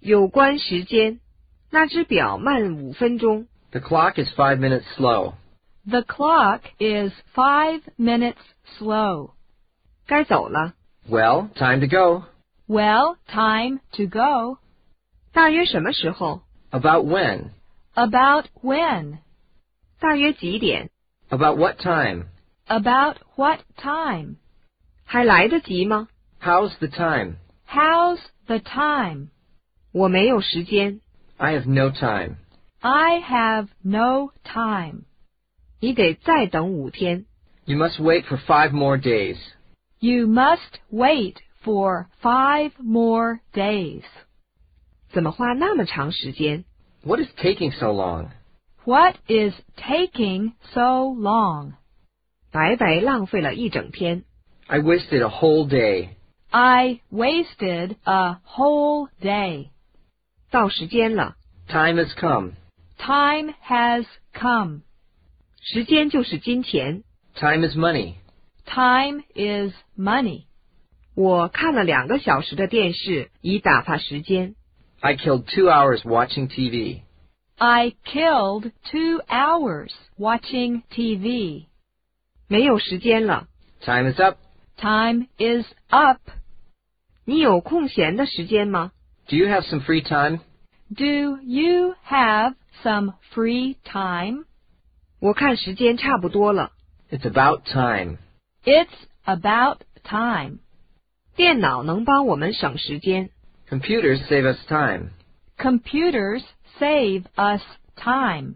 有关时间，那只表慢五分钟。 The clock is five minutes slow. The clock is five minutes slow. 该走了， Well, time to go. Well, time to go. 大约什么时候？ About when? About when? 大约几点？ About what time? About what time? 还来得及吗？ How's the time? How's the time? 我没有时间， I have no time. I have no time. 你得再等五天。 You must wait for five more days. You must wait for five more days. 怎么花那么长时间？ What is taking so long? What is taking so long? 白白浪费了一整天。 I wasted a whole day. I wasted a whole day. 到时间了， Time has come. Time has come. 时间就是金钱。 Time is money. Time is money. 我看了两个小时的电视，以打发时间。 I killed two hours watching TV. I killed two hours watching TV. 没有时间了。 Time is up. Time is up. 你有空闲的时间吗？ Do you have some free time? Do you have some free time? 我看时间差不多了。 It's about time. It's about time. 电脑能帮我们省时间。 Computers save us time. Computers save us time.